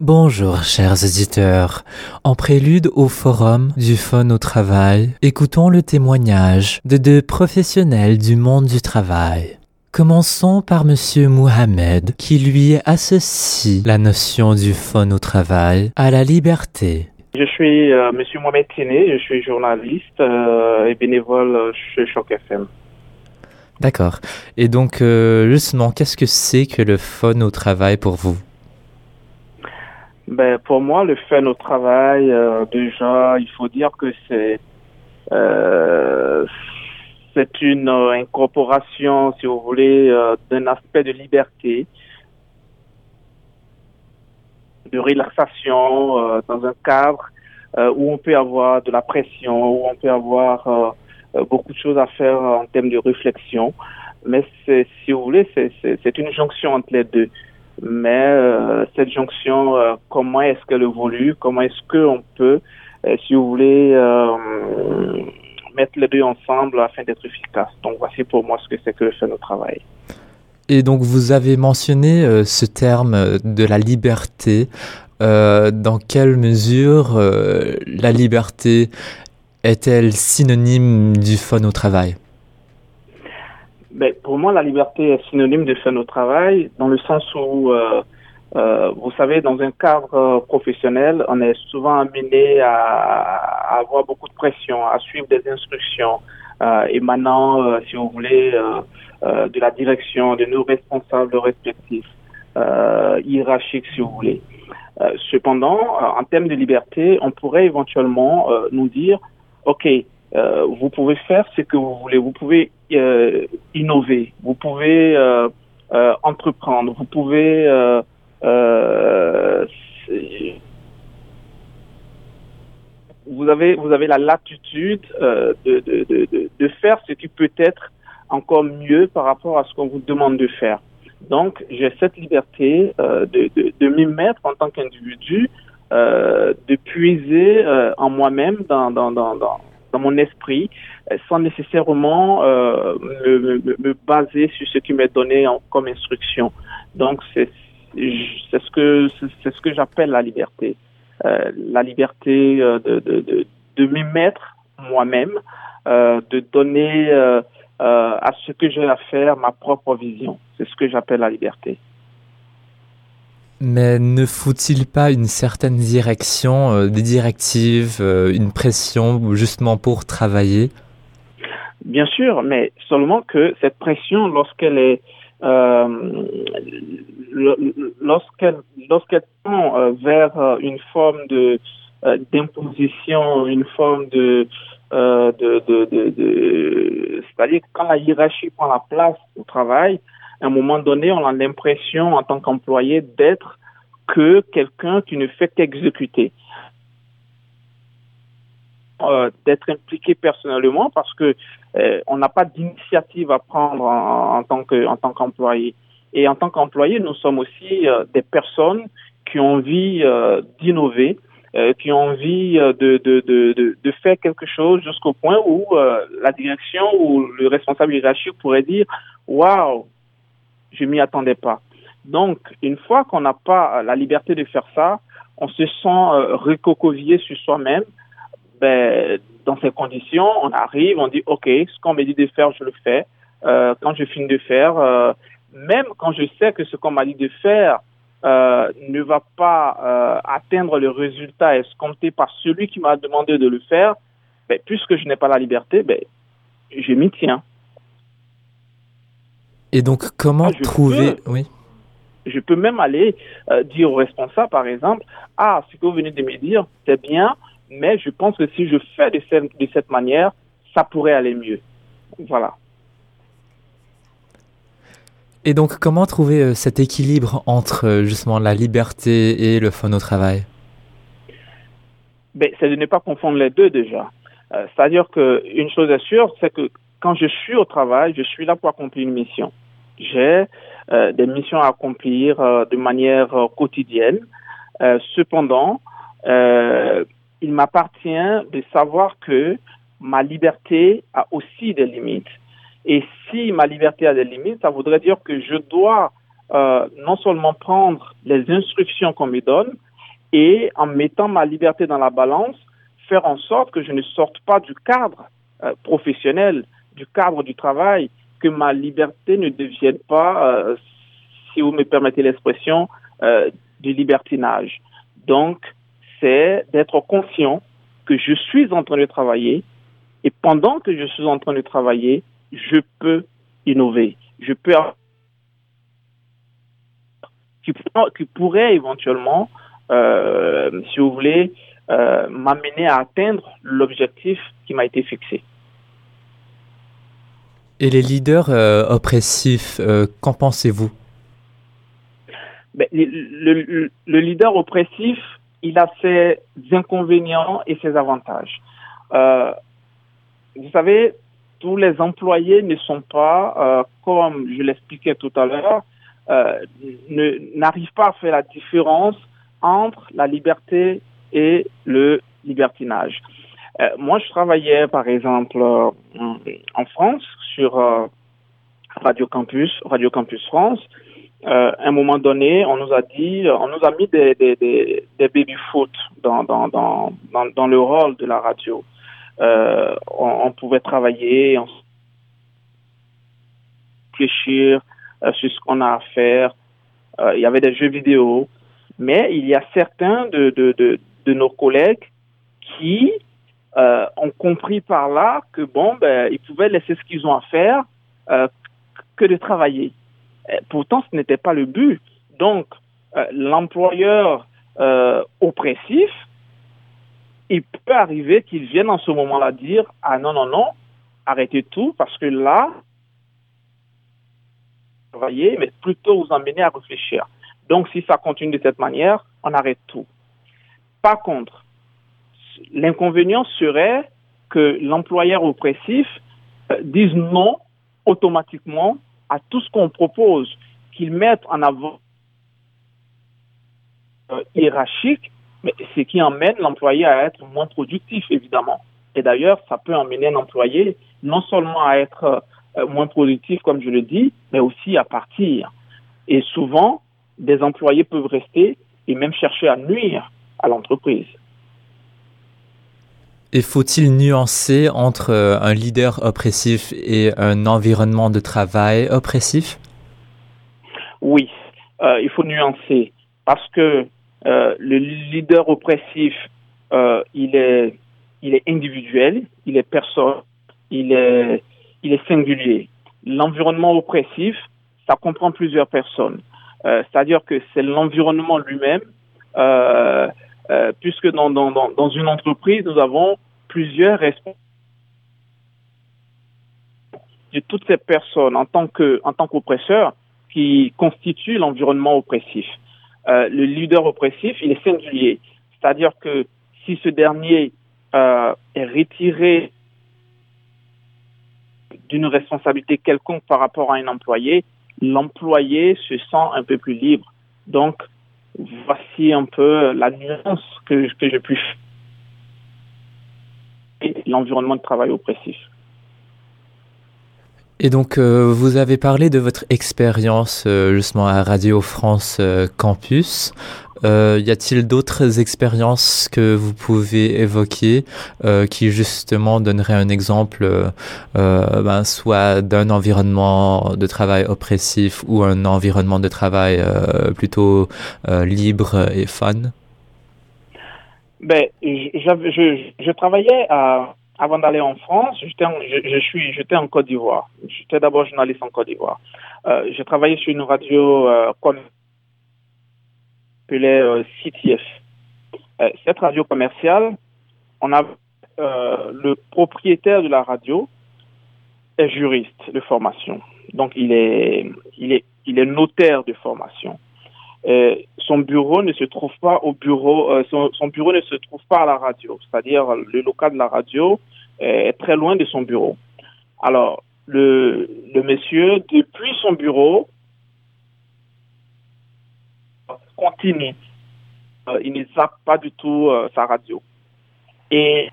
Bonjour chers auditeurs. En prélude au forum du Fun au travail, écoutons le témoignage de deux professionnels du monde du travail. Commençons par monsieur Mohamed qui lui associe la notion du fun au travail à la liberté. Je suis euh, monsieur Mohamed Tiné, je suis journaliste euh, et bénévole chez Choc FM. D'accord. Et donc euh, justement, qu'est-ce que c'est que le fun au travail pour vous? Ben, pour moi, le fun au travail, euh, déjà, il faut dire que c'est euh, c'est une euh, incorporation, si vous voulez, euh, d'un aspect de liberté, de relaxation euh, dans un cadre où on peut avoir de la pression, où on peut avoir beaucoup de choses à faire en termes de réflexion. Mais c'est, si vous voulez, c'est une jonction entre les deux mais euh, cette jonction, euh, comment est-ce qu'elle évolue, comment est-ce qu'on peut, euh, si vous voulez, mettre les deux ensemble afin d'être efficace? Donc voici pour moi ce que c'est que le fait de travail. Et donc vous avez mentionné ce terme de la liberté. dans quelle mesure la liberté est-elle synonyme du fun au travail? Ben, Pour moi, la liberté est synonyme de faire notre travail, dans le sens où, euh, euh, vous savez, dans un cadre professionnel, on est souvent amené à, avoir beaucoup de pression, à suivre des instructions euh, émanant, euh, si vous voulez, euh, euh, de la direction de nos responsables respectifs, hiérarchiques, si vous voulez. cependant, en termes de liberté, on pourrait éventuellement nous dire, OK, euh, vous pouvez faire ce que vous voulez. Vous pouvez euh, innover. Vous pouvez euh, entreprendre. Vous pouvez vous avez vous avez la latitude de, de, de, de, faire ce qui peut être encore mieux par rapport à ce qu'on vous demande de faire. Donc, j'ai cette liberté de, de, de m'y mettre en tant qu'individu, de puiser en moi-même dans, dans, dans mon esprit euh, sans nécessairement euh, me, baser sur ce qui m'est donné en, comme instruction. Donc c'est c'est ce que c'est ce que j'appelle la liberté, euh, la liberté de de de, de m'y mettre moi-même, de donner à ce que j'ai à faire ma propre vision. C'est ce que j'appelle la liberté. Mais ne faut-il pas une certaine direction, euh, des directives, euh, une pression justement pour travailler? Bien sûr, mais seulement que cette pression, lorsqu'elle est euh, lorsqu'elle lorsqu'elle tend vers une forme de d'imposition, une forme de, de, de c'est-à-dire quand la hiérarchie prend la place au travail, un moment donné, on a l'impression en tant qu'employé d'être que quelqu'un qui ne fait qu'exécuter. Euh, d'être impliqué personnellement parce que euh, on n'a pas d'initiative à prendre en, tant que tant qu'employé et en tant qu'employé nous sommes aussi euh, des personnes qui ont envie d'innover qui ont envie de, de, de, de, faire quelque chose jusqu'au point où la direction ou le responsable hiérarchique pourrait dire waouh je m'y attendais pas. Donc, une fois qu'on n'a pas la liberté de faire ça, on se sent euh, sur soi-même. Ben, dans ces conditions, on arrive, on dit, OK, ce qu'on me dit de faire, je le fais. Euh, quand je finis de faire, euh, même quand je sais que ce qu'on m'a dit de faire euh, ne va pas euh, atteindre le résultat escompté par celui qui m'a demandé de le faire, ben, puisque je n'ai pas la liberté, ben, je m'y tiens. Et donc, comment ah, trouver... Peux, oui. Je peux même aller euh, dire au responsable, par exemple, ah, ce que vous venez de me dire, c'est bien, mais je pense que si je fais de cette, de cette manière, ça pourrait aller mieux. Voilà. Et donc, comment trouver euh, cet équilibre entre euh, justement la liberté et le fun au travail? Ben, C'est de ne pas confondre les deux déjà. Euh, C'est-à-dire qu'une chose est sûre, c'est que quand je suis au travail, je suis là pour accomplir une mission j'ai euh, des missions à accomplir euh, de manière euh, quotidienne. Euh, cependant, euh, il m'appartient de savoir que ma liberté a aussi des limites. Et si ma liberté a des limites, ça voudrait dire que je dois non seulement prendre les instructions qu'on me donne et en mettant ma liberté dans la balance, faire en sorte que je ne sorte pas du cadre professionnel, du cadre du travail, que ma liberté ne devienne pas, si vous me permettez l'expression, du libertinage. Donc, c'est d'être conscient que je suis en train de travailler et pendant que je suis en train de travailler, je peux innover. Je peux qui, qui pourrait éventuellement, euh, si vous voulez, euh, m'amener à atteindre l'objectif qui m'a été fixé. Et les leaders euh, oppressifs, qu'en pensez-vous? Ben, le, le, leader oppressif, il a ses inconvénients et ses avantages. Euh, vous savez, tous les employés ne sont pas, euh, comme je l'expliquais tout à l'heure, euh, n'arrivent pas à faire la différence entre la liberté et le libertinage. Euh, moi, je travaillais, par exemple, euh, en France sur euh, Radio Campus, Radio Campus France, euh, à un moment donné, on nous a dit, on nous a mis des, des, des, des baby-foot dans, dans, dans, dans, le rôle de la radio. Euh, on, on, pouvait travailler, on réfléchir euh, sur ce qu'on a à faire. Euh, il y avait des jeux vidéo, mais il y a certains de, de, de, de nos collègues qui euh, ont compris par là que bon, ben, ils pouvaient laisser ce qu'ils ont à faire que de travailler. Euh, pourtant, ce n'était pas le but. Donc, euh, l'employeur euh, oppressif, il peut arriver qu'il vienne en ce moment-là dire ah non non non arrêtez tout parce que là travailler mais plutôt vous emmener à réfléchir. Donc si ça continue de cette manière, on arrête tout. Par contre, l'inconvénient serait que l'employeur oppressif dise non automatiquement à tout ce qu'on propose, qu'ils mettent en avant euh, hiérarchique, mais ce qui emmène l'employé à être moins productif, évidemment. Et d'ailleurs, ça peut emmener un employé non seulement à être euh, moins productif, comme je le dis, mais aussi à partir. Et souvent, des employés peuvent rester et même chercher à nuire à l'entreprise. Et faut-il nuancer entre euh, un leader oppressif et un environnement de travail oppressif? Oui, euh, il faut nuancer parce que euh, le leader oppressif, il est, il est individuel, il est personne, il est, il est singulier. L'environnement oppressif, ça comprend plusieurs personnes. C'est-à-dire que c'est l'environnement lui-même, puisque dans, dans, dans une entreprise, nous avons plusieurs responsables de toutes ces personnes en tant que qu'oppresseurs qui constituent l'environnement oppressif. Euh, le leader oppressif, il est singulier, c'est-à-dire que si ce dernier euh, est retiré d'une responsabilité quelconque par rapport à un employé, l'employé se sent un peu plus libre. Donc, voici un peu la nuance que, que je puis l'environnement de travail oppressif. Et donc, euh, vous avez parlé de votre expérience euh, justement à Radio France euh, Campus. Y a-t-il d'autres expériences que vous pouvez évoquer qui justement donneraient un exemple, ben, soit d'un environnement de travail oppressif ou un environnement de travail plutôt libre et fun? Ben, je, je, je travaillais à, avant d'aller en France, j'étais je, je, suis, j'étais en Côte d'Ivoire. J'étais d'abord journaliste en Côte d'Ivoire. Euh, j'ai travaillé sur une radio euh, appelée euh, CTF. Euh, cette radio commerciale, on a euh, le propriétaire de la radio est juriste de formation. Donc il est, il est, il est notaire de formation. Euh, son bureau ne se trouve pas au bureau, euh, son, son, bureau ne se trouve pas à la radio, c'est-à-dire le local de la radio est très loin de son bureau. Alors, le, le monsieur, depuis son bureau, continue. Euh, il ne zappe pas du tout euh, sa radio. Et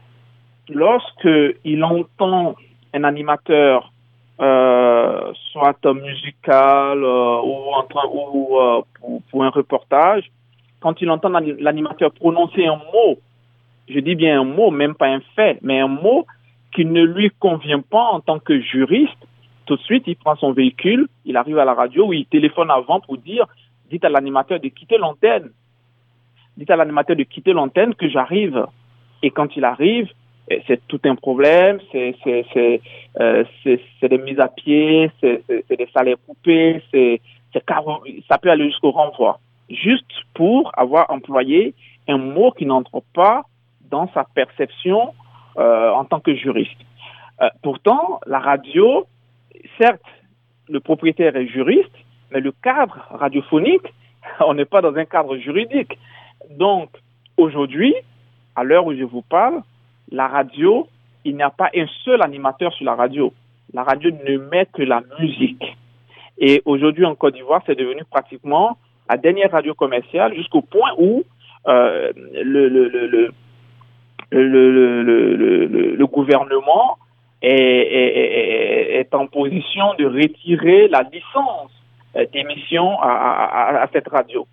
lorsque il entend un animateur musical euh, ou, en train, ou euh, pour, pour, un reportage, quand il entend l'animateur prononcer un mot, je dis bien un mot, même pas un fait, mais un mot qui ne lui convient pas en tant que juriste, tout de suite, il prend son véhicule, il arrive à la radio ou il téléphone avant pour dire, dites à l'animateur de quitter l'antenne. Dites à l'animateur de quitter l'antenne que j'arrive. Et quand il arrive, c'est tout un problème, c'est c'est euh, des mises à pied, c'est des salaires coupés, c'est ça peut aller jusqu'au renvoi, juste pour avoir employé un mot qui n'entre pas dans sa perception euh, en tant que juriste. Euh, pourtant, la radio, certes, le propriétaire est juriste, mais le cadre radiophonique, on n'est pas dans un cadre juridique. Donc, aujourd'hui, à l'heure où je vous parle, la radio, il n'y a pas un seul animateur sur la radio. La radio ne met que la musique. Et aujourd'hui, en Côte d'Ivoire, c'est devenu pratiquement la dernière radio commerciale jusqu'au point où le, gouvernement est, en position de retirer la licence euh, d'émission à, cette radio.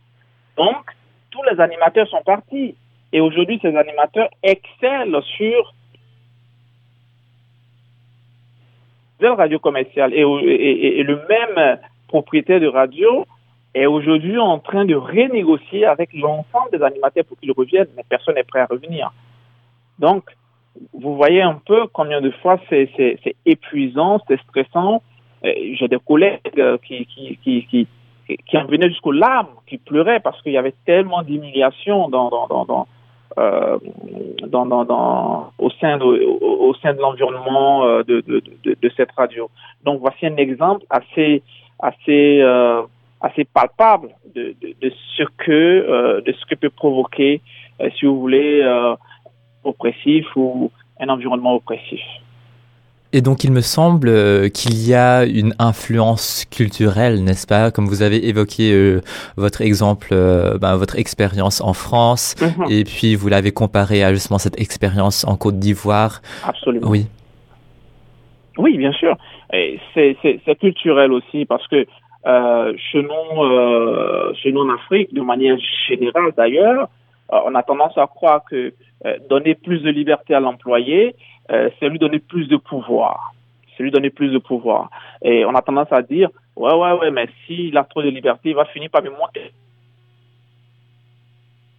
Donc, tous les animateurs sont partis. Et aujourd'hui, ces animateurs excellent sur la radio commerciale. Et, le même propriétaire de radio est aujourd'hui en train de renégocier avec l'ensemble des animateurs pour qu'ils reviennent, mais personne n'est prêt à revenir. Donc, vous voyez un peu combien de fois c'est épuisant, c'est stressant. Euh, j'ai des collègues qui, qui, en venaient jusqu'aux larmes, qui pleuraient parce qu'il y avait tellement d'humiliation dans euh, dans, dans, dans, au sein de, au, sein de l'environnement euh, de, de, de, de, cette radio. Donc voici un exemple assez assez euh, assez palpable de, de, de ce que euh, de ce que peut provoquer, si vous voulez, oppressif ou un environnement oppressif. Et donc il me semble euh, qu'il y a une influence culturelle, n'est-ce pas? Comme vous avez évoqué euh, votre exemple, euh, ben, votre expérience en France, mhm. et puis vous l'avez comparé à justement cette expérience en Côte d'Ivoire. Absolument. Oui. Oui, bien sûr. C'est culturel aussi parce que chez nous, chez nous en Afrique, de manière générale d'ailleurs, on a tendance à croire que donner plus de liberté à l'employé, euh, c'est lui donner plus de pouvoir. C'est lui donner plus de pouvoir. Et on a tendance à dire, ouais, ouais, ouais, mais s'il a trop de liberté, il va finir par me monter.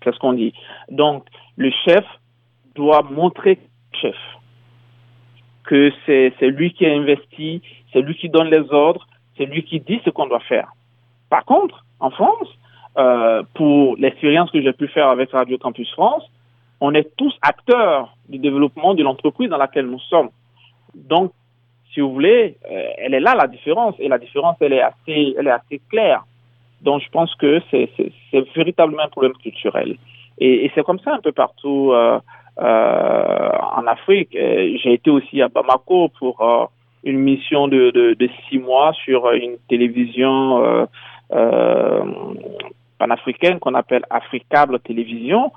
C'est ce qu'on dit. Donc, le chef doit montrer chef que c'est lui qui a investi, c'est lui qui donne les ordres, c'est lui qui dit ce qu'on doit faire. Par contre, en France, euh, pour l'expérience que j'ai pu faire avec Radio Campus France, on est tous acteurs du développement de l'entreprise dans laquelle nous sommes. Donc, si vous voulez, euh, elle est là la différence et la différence elle est assez, elle est assez claire. Donc, je pense que c'est véritablement un problème culturel et, et c'est comme ça un peu partout euh, euh, en Afrique. Euh, j'ai été aussi à Bamako pour euh, une mission de, de, de, six mois sur une télévision panafricaine qu'on appelle Africable Télévision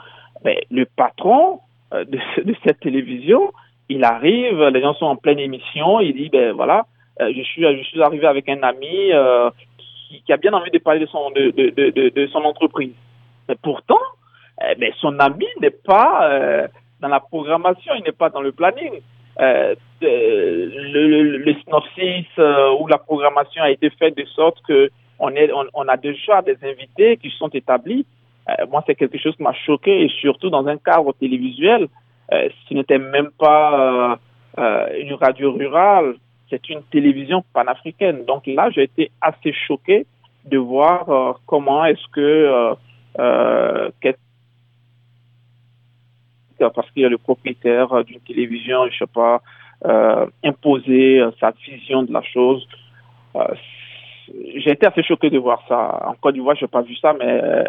ben, le patron euh, de, cette télévision, il arrive, les gens sont en pleine émission, il dit, ben voilà, euh, je suis, je suis arrivé avec un ami euh, qui, a bien envie de parler de son, de, de, de, son entreprise. Mais pourtant, eh ben, son ami n'est pas euh, dans la programmation, il n'est pas dans le planning. Euh, le, le, synopsis ou la programmation a été faite de sorte que on, est, on a déjà des invités qui sont établis euh, moi, c'est quelque chose qui m'a choqué et surtout dans un cadre télévisuel. Euh, ce n'était même pas euh, une radio rurale, c'est une télévision panafricaine. Donc là, j'ai été assez choqué de voir comment est-ce que parce qu'il y a le propriétaire d'une télévision, je sais pas, imposer sa vision de la chose j'ai été assez choqué de voir ça. En Côte d'Ivoire, je n'ai pas vu ça, mais euh,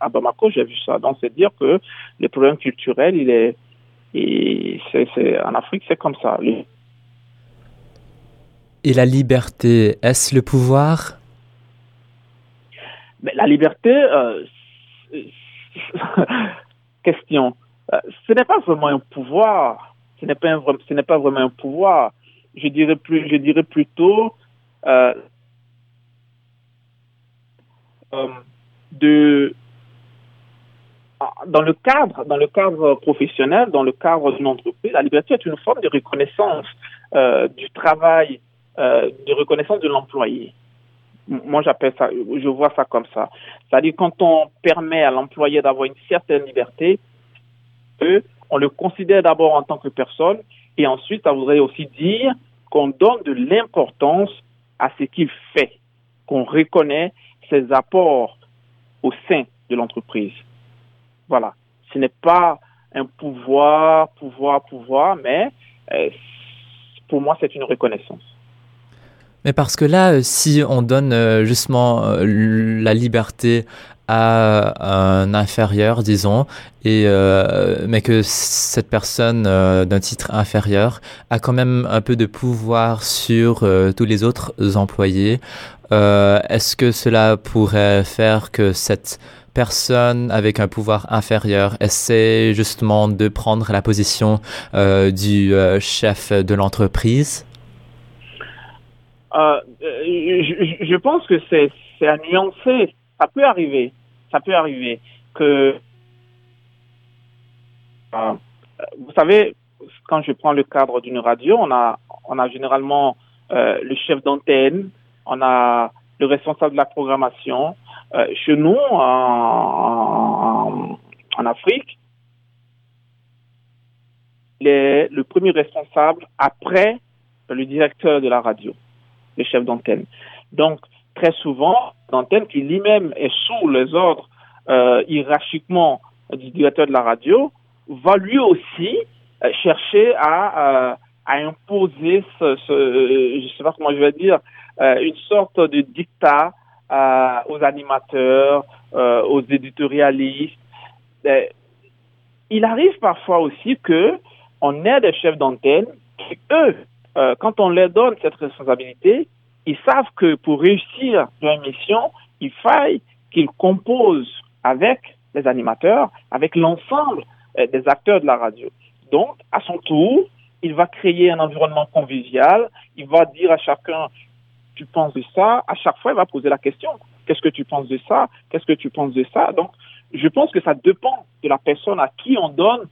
à Bamako, j'ai vu ça. Donc, c'est dire que les problèmes culturels, il est, et c'est, en Afrique, c'est comme ça. Et la liberté, est-ce le pouvoir? Mais La liberté, euh, question. Euh, ce n'est pas vraiment un pouvoir. Ce n'est pas, ce n'est pas vraiment un pouvoir. je dirais plus, je dirais plutôt euh, de dans le cadre, dans le cadre professionnel, dans le cadre d'une entreprise, la liberté est une forme de reconnaissance euh, du travail, euh, de reconnaissance de l'employé. Moi, j'appelle ça, je vois ça comme ça. C'est-à-dire quand on permet à l'employé d'avoir une certaine liberté, on le considère d'abord en tant que personne, et ensuite, ça voudrait aussi dire qu'on donne de l'importance à ce qu'il fait, qu'on reconnaît ses apports au sein de l'entreprise. Voilà. Ce n'est pas un pouvoir, pouvoir, pouvoir, mais euh, pour moi, c'est une reconnaissance. Mais parce que là, euh, si on donne euh, justement la liberté à un inférieur, disons, et mais que cette personne d'un titre inférieur a quand même un peu de pouvoir sur tous les autres employés, est-ce que cela pourrait faire que cette personne avec un pouvoir inférieur essaie justement de prendre la position euh, du euh, chef de l'entreprise? Euh, je, je, pense que c'est à nuancer. Ça peut arriver. Ça peut arriver que. vous savez, quand je prends le cadre d'une radio, on a, on a généralement le chef d'antenne, on a le responsable de la programmation, euh, chez nous, en, en, Afrique, il est le premier responsable après le directeur de la radio, le chef d'antenne. Donc, très souvent, l'antenne qui lui-même est sous les ordres euh, hiérarchiquement du directeur de la radio, va lui aussi euh, chercher à, euh, à imposer ce, ce, sais pas comment je vais dire, une sorte de dictat aux animateurs, aux éditorialistes. Il arrive parfois aussi que on ait des chefs d'antenne qui, eux, quand on leur donne cette responsabilité, ils savent que pour réussir leur mission, il faille qu'ils composent avec les animateurs, avec l'ensemble des acteurs de la radio. Donc, à son tour, il va créer un environnement convivial, il va dire à chacun tu penses de ça? À chaque fois, il va poser la question. Qu'est-ce que tu penses de ça? Qu'est-ce que tu penses de ça? Donc, je pense que ça dépend de la personne à qui on donne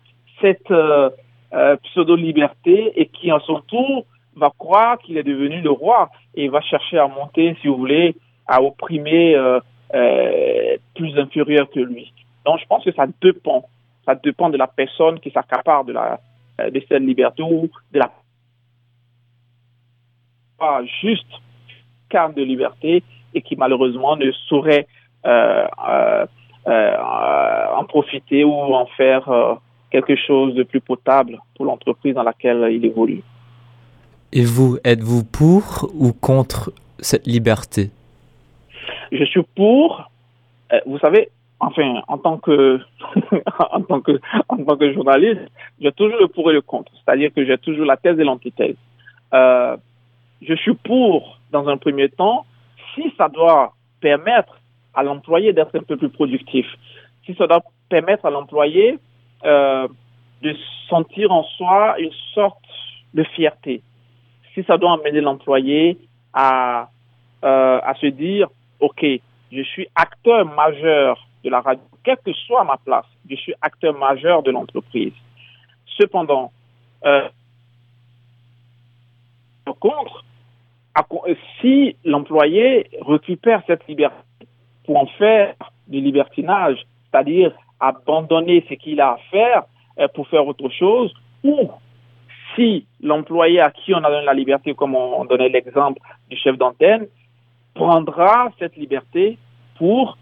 cette euh, euh, pseudo-liberté et qui, en son tour, va croire qu'il est devenu le roi et va chercher à monter, si vous voulez, à opprimer euh, plus inférieur que lui. Donc, je pense que ça dépend. Ça dépend de la personne qui s'accapare de la de cette liberté ou de la pas juste carne de liberté et qui malheureusement ne saurait euh, euh, euh, en profiter ou en faire quelque chose de plus potable pour l'entreprise dans laquelle il évolue. Et vous, êtes-vous pour ou contre cette liberté? Je suis pour. Vous savez, enfin, en tant que, en tant que, en tant que journaliste, j'ai toujours le pour et le contre. C'est-à-dire que j'ai toujours la thèse et l'antithèse. Euh, je suis pour, dans un premier temps, si ça doit permettre à l'employé d'être un peu plus productif, si ça doit permettre à l'employé euh, de sentir en soi une sorte de fierté, si ça doit amener l'employé à, euh, à se dire, OK, je suis acteur majeur de la radio, quelle que soit ma place, je suis acteur majeur de l'entreprise. Cependant, euh, contre, si l'employé récupère cette liberté pour en faire du libertinage, c'est-à-dire abandonner ce qu'il a à faire euh, pour faire autre chose, ou si l'employé à qui on a donné la liberté, comme on donnait l'exemple du chef d'antenne, prendra cette liberté pour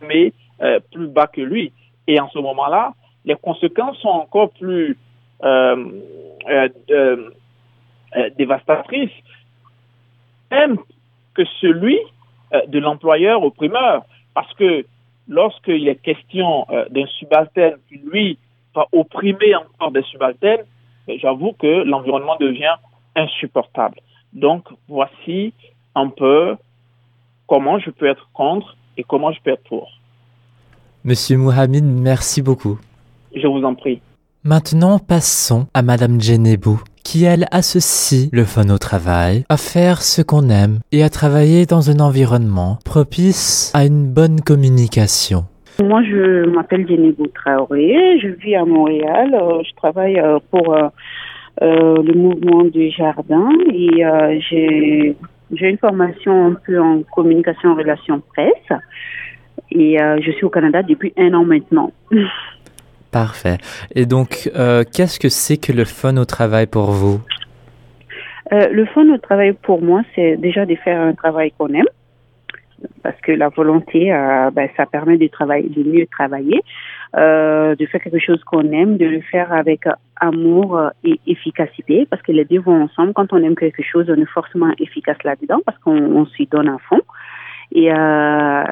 mais euh, plus bas que lui. Et en ce moment-là, les conséquences sont encore plus euh, dévastatrices même que celui euh, de l'employeur au primeur. Parce que lorsqu'il est question euh, d'un subalterne qui, lui, va opprimer encore des subalternes, j'avoue que l'environnement devient insupportable. Donc, voici un peu comment je peux être contre et comment je peux être pour. Monsieur Mohamed, merci beaucoup. Je vous en prie. Maintenant, passons à Madame Genebou qui elle associe le fun au travail, à faire ce qu'on aime et à travailler dans un environnement propice à une bonne communication. Moi, je m'appelle Jenny Traoré, je vis à Montréal, euh, je travaille euh, pour euh, le mouvement du jardin et j'ai une formation un peu en communication relations presse et je suis au Canada depuis un an maintenant. Parfait. Et donc, qu'est-ce que c'est que le fun au travail pour vous? Le fun au travail pour moi, c'est déjà de faire un travail qu'on aime parce que la volonté, euh, ben, ça permet de travailler, de mieux travailler, euh, de faire quelque chose qu'on aime, de le faire avec amour et efficacité, parce que les deux vont ensemble. Quand on aime quelque chose, on est forcément efficace là-dedans, parce qu'on s'y donne à fond. Et euh,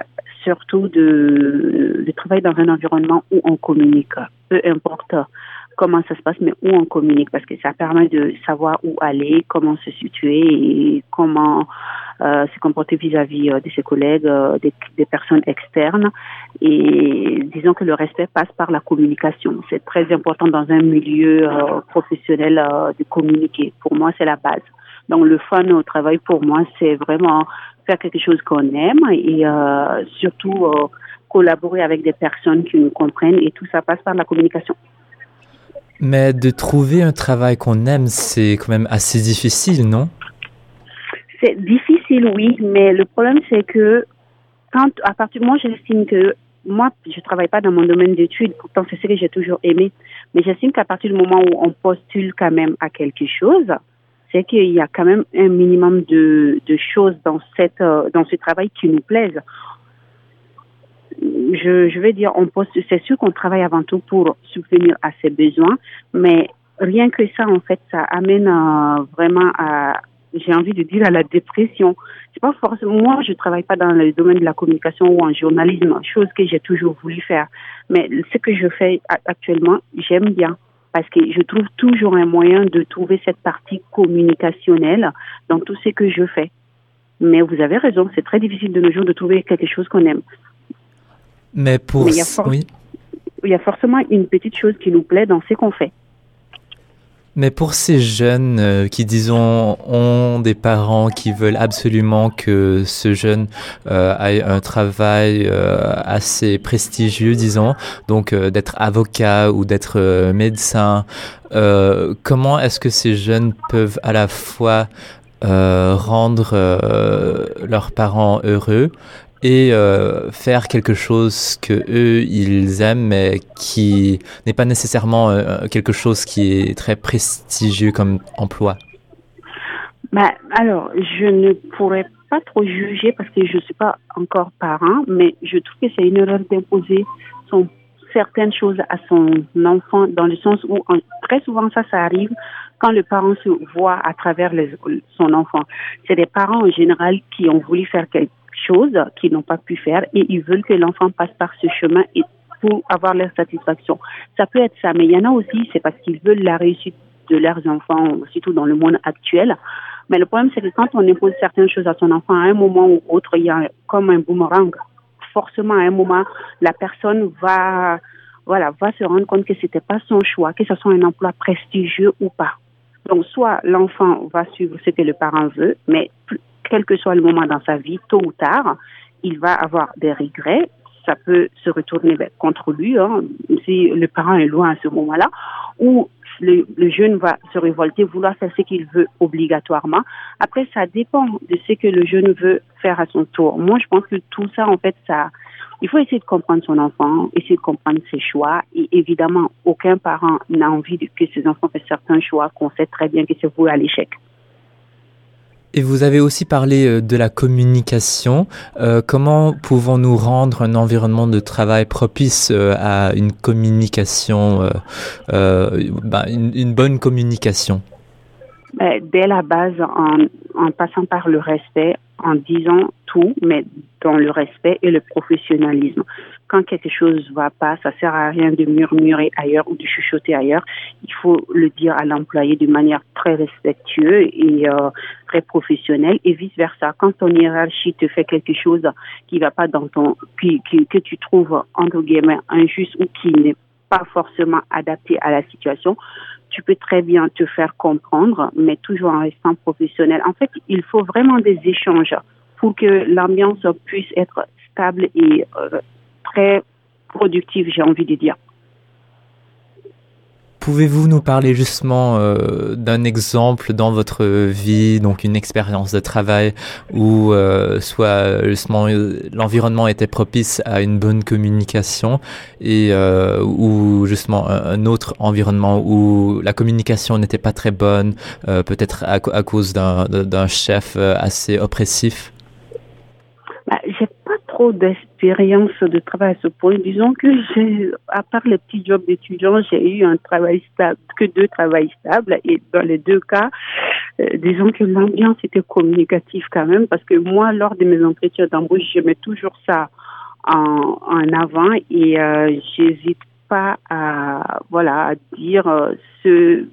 surtout de, de travailler dans un environnement où on communique, peu importe comment ça se passe, mais où on communique, parce que ça permet de savoir où aller, comment se situer et comment euh, se comporter vis-à-vis euh, de ses collègues, euh, des, personnes externes. Et disons que le respect passe par la communication. C'est très important dans un milieu professionnel de communiquer. Pour moi, c'est la base. Donc le fun au travail, pour moi, c'est vraiment faire quelque chose qu'on aime et surtout collaborer avec des personnes qui nous comprennent. Et tout ça passe par la communication. Mais de trouver un travail qu'on aime, c'est quand même assez difficile, non? C'est difficile, oui, mais le problème, c'est que quand, à partir moi, j'estime que moi, je travaille pas dans mon domaine d'études, pourtant c'est ce que j'ai toujours aimé, mais j'estime qu'à partir du moment où on postule quand même à quelque chose, c'est qu'il y a quand même un minimum de, de choses dans cette euh, dans ce travail qui nous plaisent je, je vais dire, on c'est sûr qu'on travaille avant tout pour subvenir à ses besoins, mais rien que ça, en fait, ça amène euh, vraiment à, j'ai envie de dire, à la dépression. C'est pas forcément, moi, je travaille pas dans le domaine de la communication ou en journalisme, chose que j'ai toujours voulu faire. Mais ce que je fais actuellement, j'aime bien parce que je trouve toujours un moyen de trouver cette partie communicationnelle dans tout ce que je fais. Mais vous avez raison, c'est très difficile de nos jours de trouver quelque chose qu'on aime. Mais pour... il, y a oui. il y a forcément une petite chose qui nous plaît dans ce qu'on fait. Mais pour ces jeunes euh, qui, disons, ont des parents qui veulent absolument que ce jeune euh, ait un travail euh, assez prestigieux, disons, donc d'être avocat ou d'être médecin, comment est-ce que ces jeunes peuvent à la fois rendre leurs parents heureux et euh, faire quelque chose que eux ils aiment mais qui n'est pas nécessairement euh, quelque chose qui est très prestigieux comme emploi. Bah, alors, je ne pourrais pas trop juger parce que je ne suis pas encore parent, mais je trouve que c'est une erreur d'imposer certaines choses à son enfant dans le sens où très souvent ça ça arrive quand le parent se voit à travers son enfant. C'est des parents en général qui ont voulu faire quelque choses qu'ils n'ont pas pu faire et ils veulent que l'enfant passe par ce chemin et pour avoir leur satisfaction. Ça peut être ça, mais il y en a aussi, c'est parce qu'ils veulent la réussite de leurs enfants, surtout dans le monde actuel. Mais le problème, c'est que quand on impose certaines choses à son enfant, à un moment ou autre, il y a comme un boomerang. Forcément, à un moment, la personne va, voilà, va se rendre compte que c'était pas son choix, que ce soit un emploi prestigieux ou pas. Donc, soit l'enfant va suivre ce que le parent veut, mais quel que soit le moment dans sa vie, tôt ou tard, il va avoir des regrets. Ça peut se retourner contre lui, hein, si le parent est loin à ce moment-là, ou le, jeune va se révolter, vouloir faire ce qu'il veut obligatoirement. Après, ça dépend de ce que le jeune veut faire à son tour. Moi, je pense que tout ça, en fait, ça, il faut essayer de comprendre son enfant, essayer de comprendre ses choix. Et évidemment, aucun parent n'a envie que ses enfants fassent certains choix qu'on sait très bien que c'est voué à l'échec. Et vous avez aussi parlé euh, de la communication. Euh, comment pouvons-nous rendre un environnement de travail propice euh, à une communication, ben, une, bonne communication? Ben, Dès la base, en, en passant par le respect, en disant tout, mais dans le respect et le professionnalisme quand quelque chose va pas, ça sert à rien de murmurer ailleurs ou de chuchoter ailleurs. Il faut le dire à l'employé de manière très respectueuse et euh, très professionnelle et vice versa. Quand ton hiérarchie te fait quelque chose qui va pas dans ton, que tu trouves entre guillemets injuste ou qui n'est pas forcément adapté à la situation, tu peux très bien te faire comprendre, mais toujours en restant professionnel. En fait, il faut vraiment des échanges pour que l'ambiance puisse être stable et euh, très productive, j'ai envie de dire. Pouvez-vous nous parler justement euh, d'un exemple dans votre vie, donc une expérience de travail où euh, soit justement l'environnement était propice à une bonne communication et euh, ou justement un, autre environnement où la communication n'était pas très bonne, euh, peut-être à, à, cause d'un chef assez oppressif? Bah, trop d'expérience de travail à ce point. Disons que j'ai, à part les petits jobs d'étudiant, j'ai eu un travail stable, que deux travails stables. Et dans les deux cas, euh, disons que l'ambiance était communicative quand même, parce que moi, lors de mes entretiens d'embauche, je mets toujours ça en, avant et euh, j'hésite pas à voilà à dire euh, ce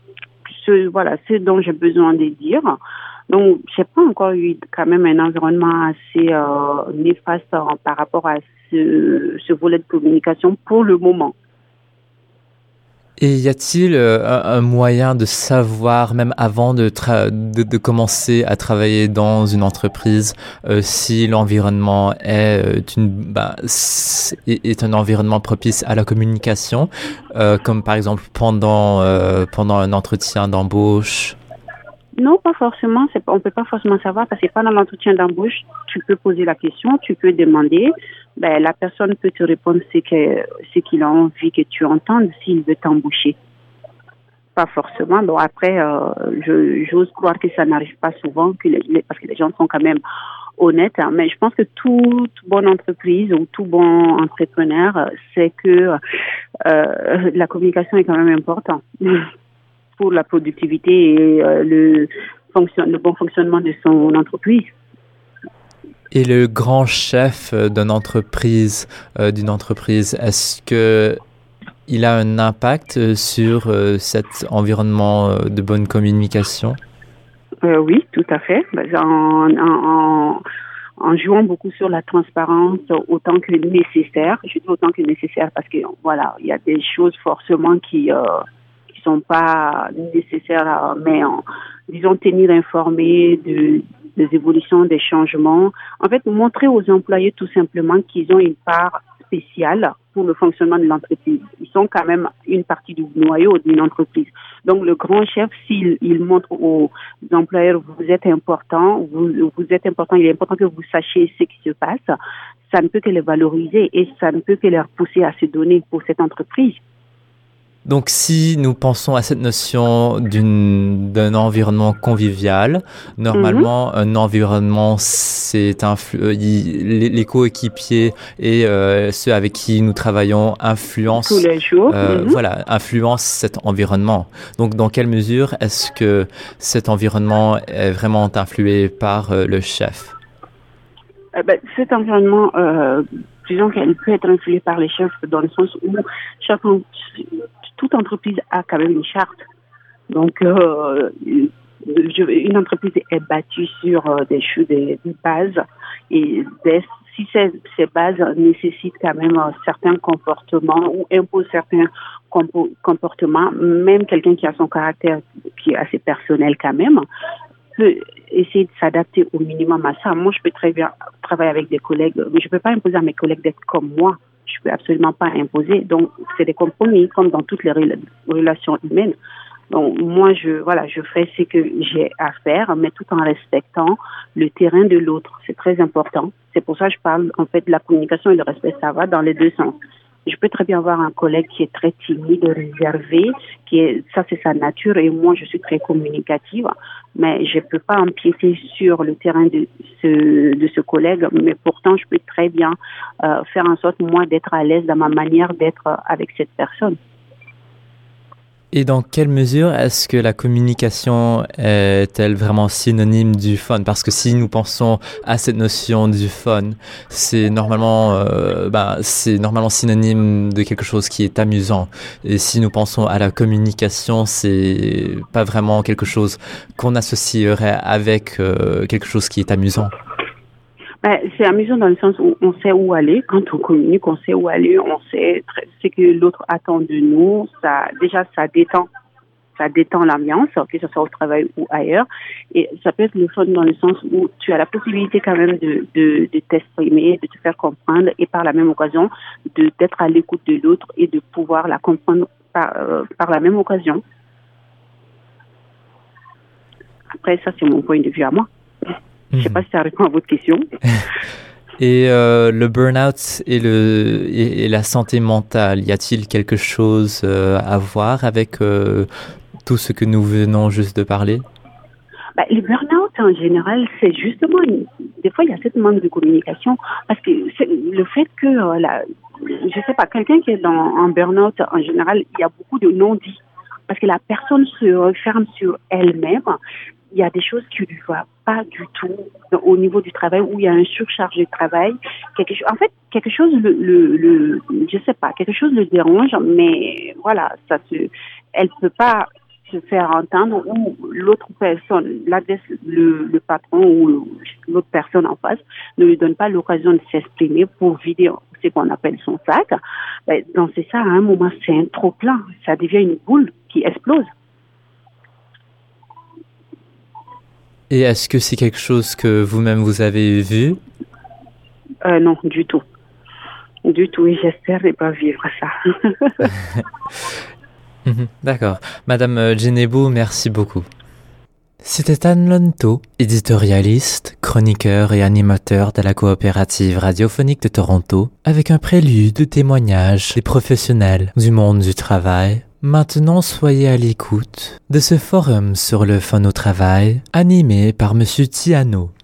ce voilà ce dont j'ai besoin de dire donc, j'ai pas encore eu quand même un environnement assez euh, néfaste par rapport à ce, volet de communication pour le moment. Et y a-t-il euh, un, moyen de savoir, même avant de, commencer à travailler dans une entreprise, euh, si l'environnement euh, bah, est, un environnement propice à la communication, euh, comme par exemple euh, pendant un entretien d'embauche non, pas forcément. On peut pas forcément savoir parce que pendant l'entretien d'embauche, tu peux poser la question, tu peux demander. Ben, la personne peut te répondre ce, que, ce qu'il a envie que tu entendes s'il veut t'embaucher. Pas forcément. Donc après, euh, j'ose croire que ça n'arrive pas souvent que les, parce que les gens sont quand même honnêtes. Hein. Mais je pense que toute bonne entreprise ou tout bon entrepreneur sait que euh, la communication est quand même importante pour la productivité et euh, le, fonction, le bon fonctionnement de son entreprise. Et le grand chef d'une entreprise, euh, d'une entreprise, est-ce que il a un impact sur euh, cet environnement euh, de bonne communication? Euh, Oui, tout à fait. En, en, en, jouant beaucoup sur la transparence autant que nécessaire. Je dis autant que nécessaire parce que voilà, il y a des choses forcément qui euh, sont pas nécessaires, mais en, disons tenir informé de des évolutions, des changements. En fait, montrer aux employés tout simplement qu'ils ont une part spéciale pour le fonctionnement de l'entreprise. Ils sont quand même une partie du noyau d'une entreprise. Donc, le grand chef, s'il il montre aux employeurs, vous êtes important, vous, vous êtes important, il est important que vous sachiez ce qui se passe, ça ne peut que les valoriser et ça ne peut que les pousser à se donner pour cette entreprise. Donc si nous pensons à cette notion d'un environnement convivial, normalement mm -hmm. un environnement c'est les, les coéquipiers et euh, ceux avec qui nous travaillons influencent tous les jours. Euh, mm -hmm. Voilà, influencent cet environnement. Donc dans quelle mesure est-ce que cet environnement est vraiment influé par euh, le chef? Ben, Cet environnement euh, disons qu'elle peut être influée par les chefs dans le sens où chaque toute entreprise a quand même une charte. Donc, euh, une entreprise est bâtie sur euh, des, des, des bases et si ces, ces, bases nécessitent quand même certains comportements ou imposent certains compo comportements, même quelqu'un qui a son caractère qui est assez personnel quand même, peut essayer de s'adapter au minimum à ça. Moi, je peux très bien travailler avec des collègues, mais je ne peux pas imposer à mes collègues d'être comme moi je peux absolument pas imposer. Donc, c'est des compromis, comme dans toutes les relations humaines. Donc, moi, je, voilà, je fais ce que j'ai à faire, mais tout en respectant le terrain de l'autre. C'est très important. C'est pour ça que je parle, en fait, de la communication et le respect, ça va dans les deux sens. Je peux très bien avoir un collègue qui est très timide, réservé, qui est, ça c'est sa nature et moi je suis très communicative, mais je peux pas empiéter sur le terrain de ce, de ce collègue, mais pourtant je peux très bien euh, faire en sorte moi d'être à l'aise dans ma manière d'être avec cette personne. Et dans quelle mesure est-ce que la communication est-elle vraiment synonyme du fun? Parce que si nous pensons à cette notion du fun, c'est normalement, euh, bah, c'est normalement synonyme de quelque chose qui est amusant. Et si nous pensons à la communication, c'est pas vraiment quelque chose qu'on associerait avec euh, quelque chose qui est amusant. Ben, c'est amusant dans le sens où on sait où aller. Quand on communique, on sait où aller, on sait ce que l'autre attend de nous. Ça, déjà, ça détend. ça détend l'ambiance, que ce soit au travail ou ailleurs. Et ça peut être le fun dans le sens où tu as la possibilité quand même de, de, de t'exprimer, de te faire comprendre et par la même occasion de d'être à l'écoute de l'autre et de pouvoir la comprendre par, euh, par la même occasion. Après, ça, c'est mon point de vue à moi. Je ne sais Mhm. pas si ça répond à votre question. Et euh, le burn-out et, le, et, et la santé mentale, y a-t-il quelque chose euh, à voir avec euh, tout ce que nous venons juste de parler? Bah, le burn-out, en général, c'est justement, une- des fois, il y a cette manque de communication parce que le fait que, la, je sais pas, quelqu'un qui est dans un burn-out, en général, il y a beaucoup de non-dits parce que la personne se referme sur elle-même. Il y a des choses qui lui vont pas du tout au niveau du travail où il y a un surcharge de travail. Quelque chose, en fait, quelque chose le, le, le, je sais pas, quelque chose le dérange, mais voilà, ça se, elle peut pas se faire entendre ou l'autre personne, le, le patron ou l'autre personne en face ne lui donne pas l'occasion de s'exprimer pour vider ce qu'on appelle son sac. Ben, dans ces ça, à un moment, c'est un trop plein. Ça devient une boule qui explose. Et est-ce que c'est quelque chose que vous-même vous avez vu? Euh, non, du tout. Du tout. Et j'espère ne pas vivre ça. Mhm, D'accord. Madame euh, Genebo, merci beaucoup. C'était Anne Lonto, éditorialiste, chroniqueur et animateur de la coopérative radiophonique de Toronto, avec un prélude de témoignages des professionnels du monde du travail. Maintenant, soyez à l'écoute de ce forum sur le fun au travail, animé par Monsieur Tiano.